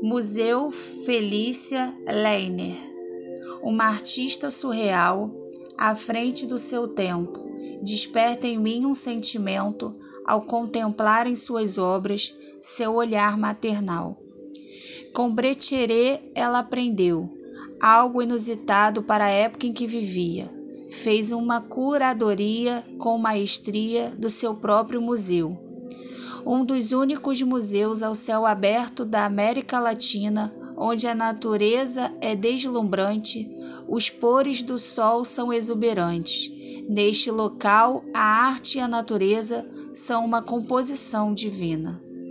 Museu Felícia Leiner, uma artista surreal à frente do seu tempo, desperta em mim um sentimento ao contemplar em suas obras seu olhar maternal. Com Brecheret ela aprendeu algo inusitado para a época em que vivia. Fez uma curadoria com maestria do seu próprio museu um dos únicos museus ao céu aberto da América Latina, onde a natureza é deslumbrante, os pores do sol são exuberantes. Neste local, a arte e a natureza são uma composição divina.